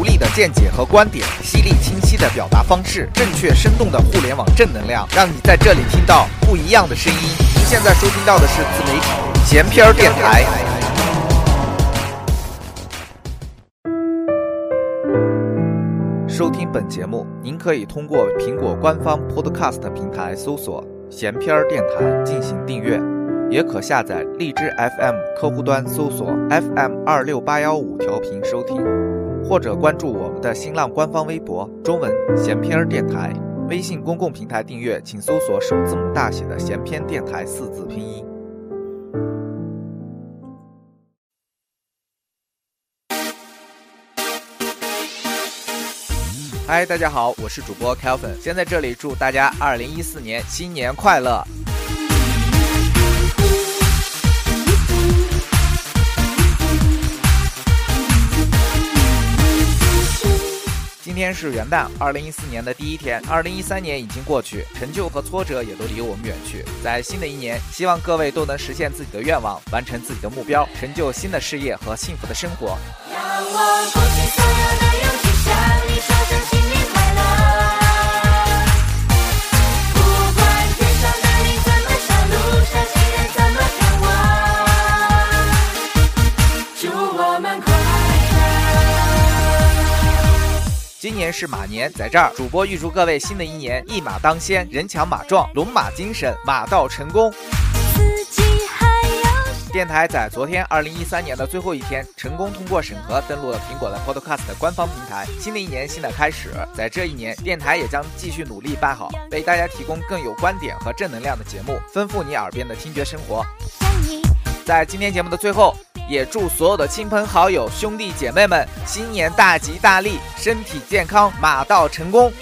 独立的见解和观点，犀利清晰的表达方式，正确生动的互联网正能量，让你在这里听到不一样的声音。您现在收听到的是自媒体闲篇电台。收听本节目，您可以通过苹果官方 Podcast 平台搜索“闲篇电台”进行订阅。也可下载荔枝 FM 客户端搜索 FM 二六八幺五调频收听，或者关注我们的新浪官方微博中文闲篇电台，微信公共平台订阅，请搜索首字母大写的闲篇电台四字拼音。嗨，大家好，我是主播 Kelvin，先在这里祝大家二零一四年新年快乐。今天是元旦，二零一四年的第一天。二零一三年已经过去，成就和挫折也都离我们远去。在新的一年，希望各位都能实现自己的愿望，完成自己的目标，成就新的事业和幸福的生活。让我鼓起所有的勇，今年是马年，在这儿，主播预祝各位新的一年一马当先，人强马壮，龙马精神，马到成功。电台在昨天二零一三年的最后一天，成功通过审核，登录了苹果的 Podcast 的官方平台。新的一年，新的开始，在这一年，电台也将继续努力办好，为大家提供更有观点和正能量的节目，丰富你耳边的听觉生活。在今天节目的最后。也祝所有的亲朋好友、兄弟姐妹们新年大吉大利，身体健康，马到成功。